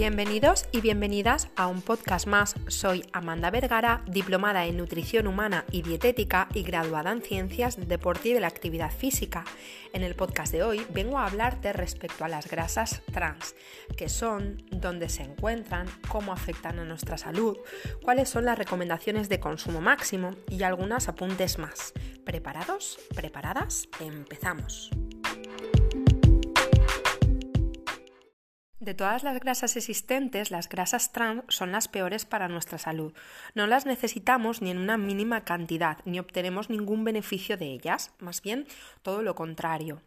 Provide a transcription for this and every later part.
Bienvenidos y bienvenidas a un podcast más. Soy Amanda Vergara, diplomada en nutrición humana y dietética y graduada en ciencias del deporte y de la actividad física. En el podcast de hoy vengo a hablarte respecto a las grasas trans, qué son, dónde se encuentran, cómo afectan a nuestra salud, cuáles son las recomendaciones de consumo máximo y algunos apuntes más. ¿Preparados? ¿Preparadas? Empezamos. De todas las grasas existentes, las grasas trans son las peores para nuestra salud. No las necesitamos ni en una mínima cantidad, ni obtenemos ningún beneficio de ellas, más bien todo lo contrario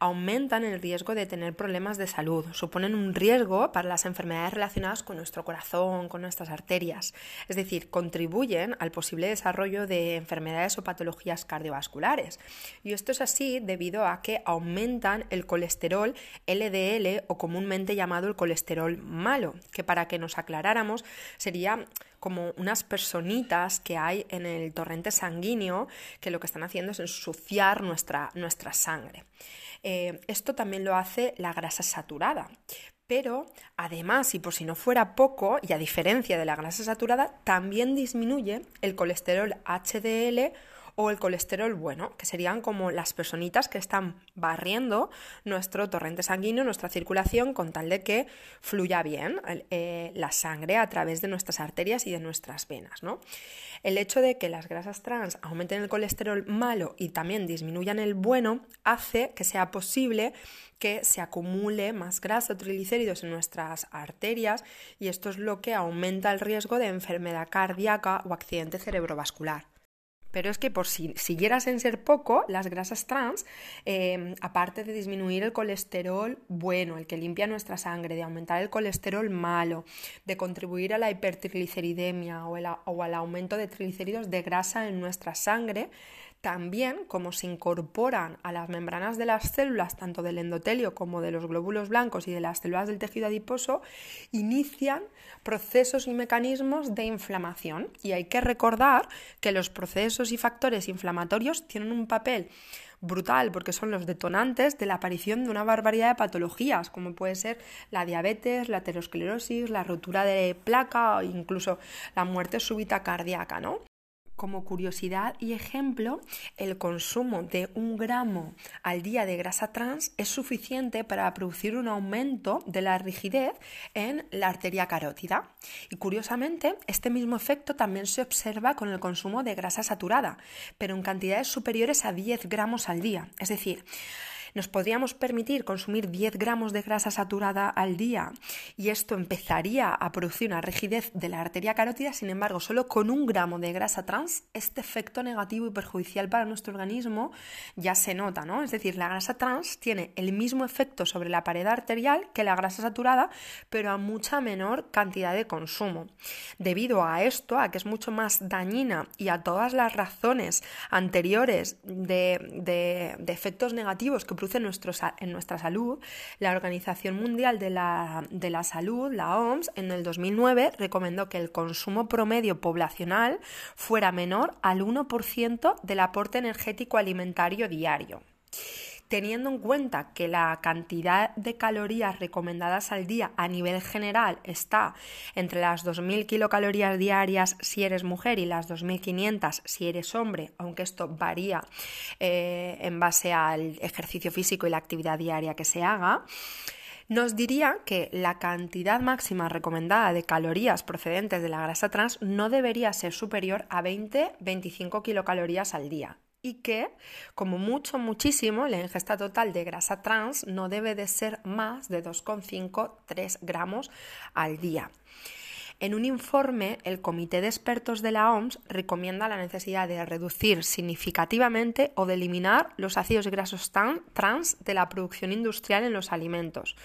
aumentan el riesgo de tener problemas de salud, suponen un riesgo para las enfermedades relacionadas con nuestro corazón, con nuestras arterias, es decir, contribuyen al posible desarrollo de enfermedades o patologías cardiovasculares. Y esto es así debido a que aumentan el colesterol LDL o comúnmente llamado el colesterol malo, que para que nos aclaráramos sería como unas personitas que hay en el torrente sanguíneo que lo que están haciendo es ensuciar nuestra, nuestra sangre. Eh, esto también lo hace la grasa saturada. Pero además, y por si no fuera poco, y a diferencia de la grasa saturada, también disminuye el colesterol HDL o el colesterol bueno, que serían como las personitas que están barriendo nuestro torrente sanguíneo, nuestra circulación, con tal de que fluya bien eh, la sangre a través de nuestras arterias y de nuestras venas. ¿no? El hecho de que las grasas trans aumenten el colesterol malo y también disminuyan el bueno hace que sea posible que se acumule más grasa o triglicéridos en nuestras arterias y esto es lo que aumenta el riesgo de enfermedad cardíaca o accidente cerebrovascular. Pero es que por si siguieras en ser poco, las grasas trans, em, aparte de disminuir el colesterol bueno, el que limpia nuestra sangre, de aumentar el colesterol malo, de contribuir a la hipertrigliceridemia o, o al aumento de triglicéridos de grasa en nuestra sangre, también, como se incorporan a las membranas de las células, tanto del endotelio como de los glóbulos blancos y de las células del tejido adiposo, inician procesos y mecanismos de inflamación. Y hay que recordar que los procesos y factores inflamatorios tienen un papel brutal porque son los detonantes de la aparición de una barbaridad de patologías, como puede ser la diabetes, la aterosclerosis, la rotura de placa o incluso la muerte súbita cardíaca, ¿no? Como curiosidad y ejemplo, el consumo de un gramo al día de grasa trans es suficiente para producir un aumento de la rigidez en la arteria carótida. Y curiosamente, este mismo efecto también se observa con el consumo de grasa saturada, pero en cantidades superiores a 10 gramos al día. Es decir, nos podríamos permitir consumir 10 gramos de grasa saturada al día y esto empezaría a producir una rigidez de la arteria carótida, sin embargo, solo con un gramo de grasa trans, este efecto negativo y perjudicial para nuestro organismo ya se nota, ¿no? Es decir, la grasa trans tiene el mismo efecto sobre la pared arterial que la grasa saturada, pero a mucha menor cantidad de consumo. Debido a esto, a que es mucho más dañina y a todas las razones anteriores de, de efectos negativos que produce en nuestra salud, la Organización Mundial de la, de la Salud, la OMS, en el 2009 recomendó que el consumo promedio poblacional fuera menor al 1% del aporte energético alimentario diario teniendo en cuenta que la cantidad de calorías recomendadas al día a nivel general está entre las 2.000 kilocalorías diarias si eres mujer y las 2.500 si eres hombre, aunque esto varía eh, en base al ejercicio físico y la actividad diaria que se haga, nos diría que la cantidad máxima recomendada de calorías procedentes de la grasa trans no debería ser superior a 20-25 kilocalorías al día y que, como mucho, muchísimo, la ingesta total de grasa trans no debe de ser más de 2,5-3 gramos al día. En un informe, el Comité de Expertos de la OMS recomienda la necesidad de reducir significativamente o de eliminar los ácidos grasos trans de la producción industrial en los alimentos,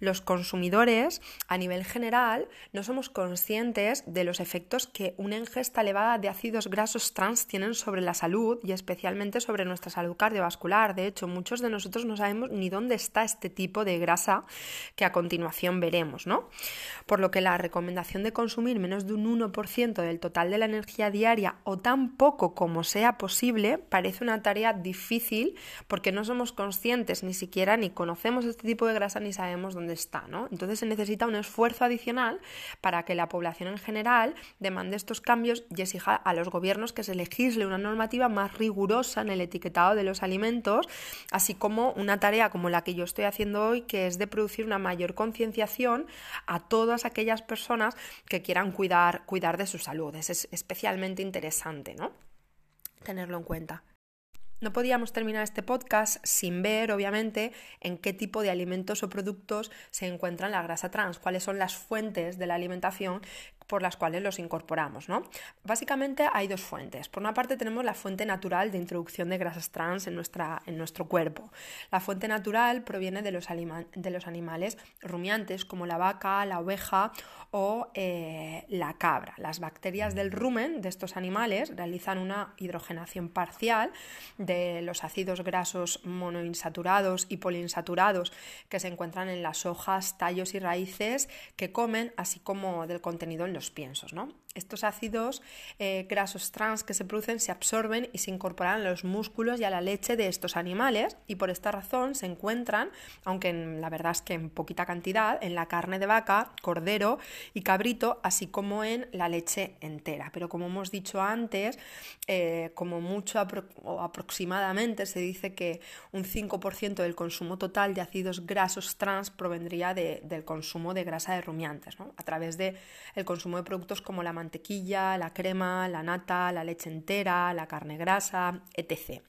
los consumidores a nivel general no somos conscientes de los efectos que una ingesta elevada de ácidos grasos trans tienen sobre la salud y especialmente sobre nuestra salud cardiovascular. De hecho, muchos de nosotros no sabemos ni dónde está este tipo de grasa que a continuación veremos, ¿no? Por lo que la recomendación de consumir menos de un 1% del total de la energía diaria o tan poco como sea posible parece una tarea difícil porque no somos conscientes ni siquiera ni conocemos este tipo de grasa ni sabemos dónde está. Entonces se necesita un esfuerzo adicional para que la población en general demande estos cambios y exija a los gobiernos que se legisle una normativa más rigurosa en el etiquetado de los alimentos, así como una tarea como la que yo estoy haciendo hoy, que es de producir una mayor concienciación a todas aquellas personas que quieran cuidar, cuidar de su salud. Es especialmente interesante, ¿no? Tenerlo en cuenta. No podíamos terminar este podcast sin ver, obviamente, en qué tipo de alimentos o productos se encuentran la grasa trans, cuáles son las fuentes de la alimentación por las cuales los incorporamos. ¿no? Básicamente hay dos fuentes. Por una parte tenemos la fuente natural de introducción de grasas trans en, nuestra, en nuestro cuerpo. La fuente natural proviene de los, de los animales rumiantes como la vaca, la oveja o eh, la cabra. Las bacterias del rumen de estos animales realizan una hidrogenación parcial de los ácidos grasos monoinsaturados y poliinsaturados que se encuentran en las hojas, tallos y raíces que comen, así como del contenido en los piensos. ¿no? Estos ácidos eh, grasos trans que se producen se absorben y se incorporan a los músculos y a la leche de estos animales y por esta razón se encuentran, aunque en, la verdad es que en poquita cantidad, en la carne de vaca, cordero y cabrito, así como en la leche entera. Pero como hemos dicho antes, eh, como mucho o aproximadamente se dice que un 5% del consumo total de ácidos grasos trans provendría del consumo de grasa de rumiantes, a través del el consumo de productos como la mantequilla, la crema, la nata, la leche entera, la carne grasa, etc.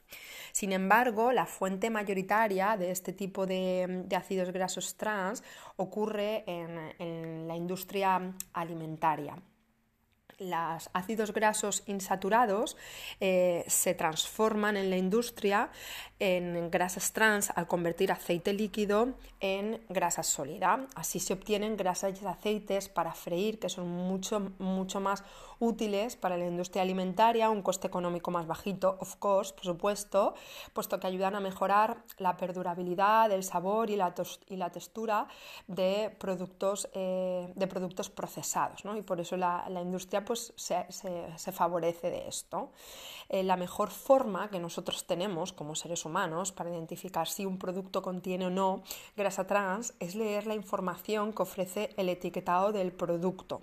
Sin embargo, la fuente mayoritaria de este tipo de, ácidos grasos trans ocurre en la industria alimentaria los ácidos grasos insaturados eh, se transforman en la industria en grasas trans al convertir aceite líquido en grasa sólida. Así se obtienen grasas y aceites para freír que son mucho, mucho más útiles para la industria alimentaria, un coste económico más bajito, of course, por supuesto, puesto que ayudan a mejorar la perdurabilidad, el sabor y la, y la textura de productos, eh, de productos procesados. ¿no? Y por eso la, la industria pues se, favorece de esto. Eh, la mejor forma que nosotros tenemos como seres humanos para identificar si un producto contiene o no grasa trans es leer la información que ofrece el etiquetado del producto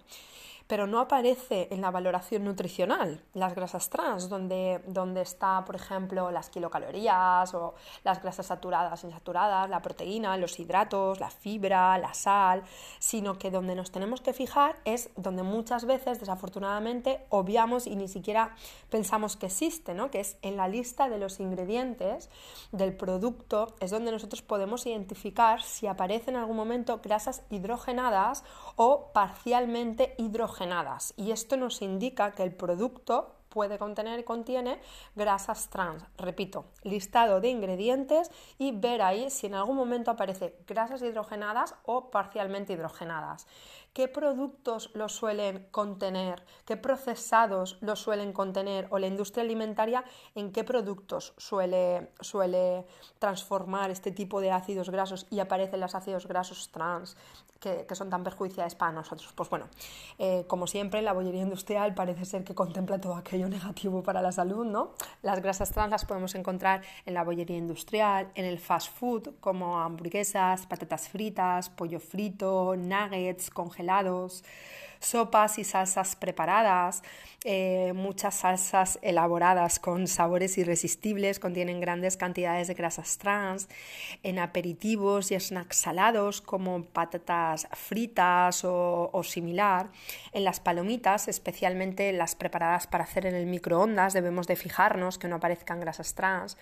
pero no aparece en la valoración nutricional las grasas trans, donde, donde está, por ejemplo, las kilocalorías o las grasas saturadas, insaturadas, la proteína, los hidratos, la fibra, la sal, sino que donde nos tenemos que fijar es donde muchas veces, desafortunadamente, obviamos y ni siquiera pensamos que existe, ¿no? que es en la lista de los ingredientes del producto, es donde nosotros podemos identificar si aparecen en algún momento grasas hidrogenadas o parcialmente hidrogenadas y esto nos indica que el producto puede contener y contiene grasas trans. Repito, listado de ingredientes y ver ahí si en algún momento aparece grasas hidrogenadas o parcialmente hidrogenadas. ¿Qué productos lo suelen contener? ¿Qué procesados lo suelen contener? ¿O la industria alimentaria en qué productos suele, suele transformar este tipo de ácidos grasos y aparecen los ácidos grasos trans? Que, son tan perjudiciales para nosotros. Pues bueno, eh, como siempre, la bollería industrial parece ser que contempla todo aquello negativo para la salud, ¿no? Las grasas trans las podemos encontrar en la bollería industrial, en el fast food, como hamburguesas, patatas fritas, pollo frito, nuggets, congelados sopas y salsas preparadas, eh, muchas salsas elaboradas con sabores irresistibles, contienen grandes cantidades de grasas trans, en aperitivos y snacks salados como patatas fritas o, o similar, en las palomitas, especialmente las preparadas para hacer en el microondas, debemos de fijarnos que no aparezcan grasas trans,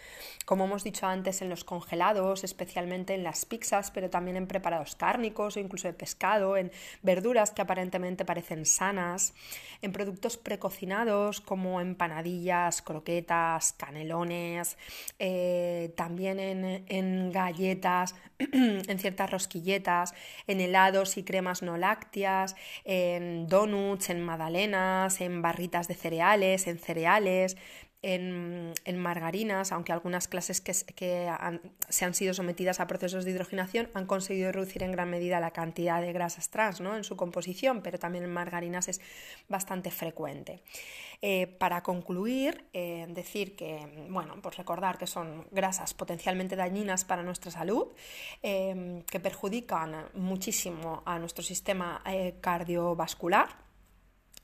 como hemos dicho antes en los congelados, especialmente en las pizzas, pero también en preparados cárnicos o incluso de pescado, en verduras que aparentemente parecen sanas, en productos precocinados como empanadillas, croquetas, canelones, eh, también en, galletas, en ciertas rosquilletas, en helados y cremas no lácteas, en donuts, en magdalenas, en barritas de cereales, en cereales, en, margarinas, aunque algunas clases que, se han sido sometidas a procesos de hidrogenación han conseguido reducir en gran medida la cantidad de grasas trans ¿no? en su composición, pero también en margarinas es bastante frecuente. Eh, para concluir, eh, decir que, bueno, pues recordar que son grasas potencialmente dañinas para nuestra salud, eh, que perjudican muchísimo a nuestro sistema cardiovascular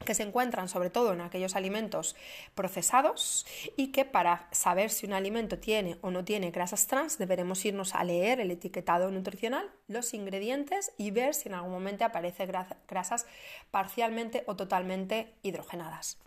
que se encuentran sobre todo en aquellos alimentos procesados y que para saber si un alimento tiene o no tiene grasas trans deberemos irnos a leer el etiquetado nutricional, los ingredientes y ver si en algún momento aparece grasas parcialmente o totalmente hidrogenadas.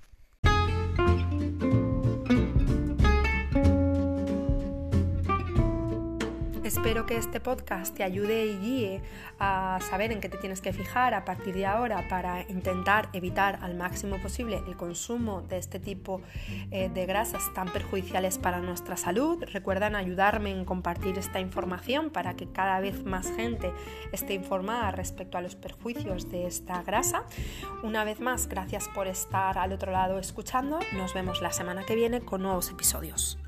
Espero que este podcast te ayude y guíe a saber en qué te tienes que fijar a partir de ahora para intentar evitar al máximo posible el consumo de este tipo eh, de grasas tan perjudiciales para nuestra salud. Recuerdan ayudarme en compartir esta información para que cada vez más gente esté informada respecto a los perjuicios de esta grasa. Una vez más, gracias por estar al otro lado escuchando. Nos vemos la semana que viene con nuevos episodios.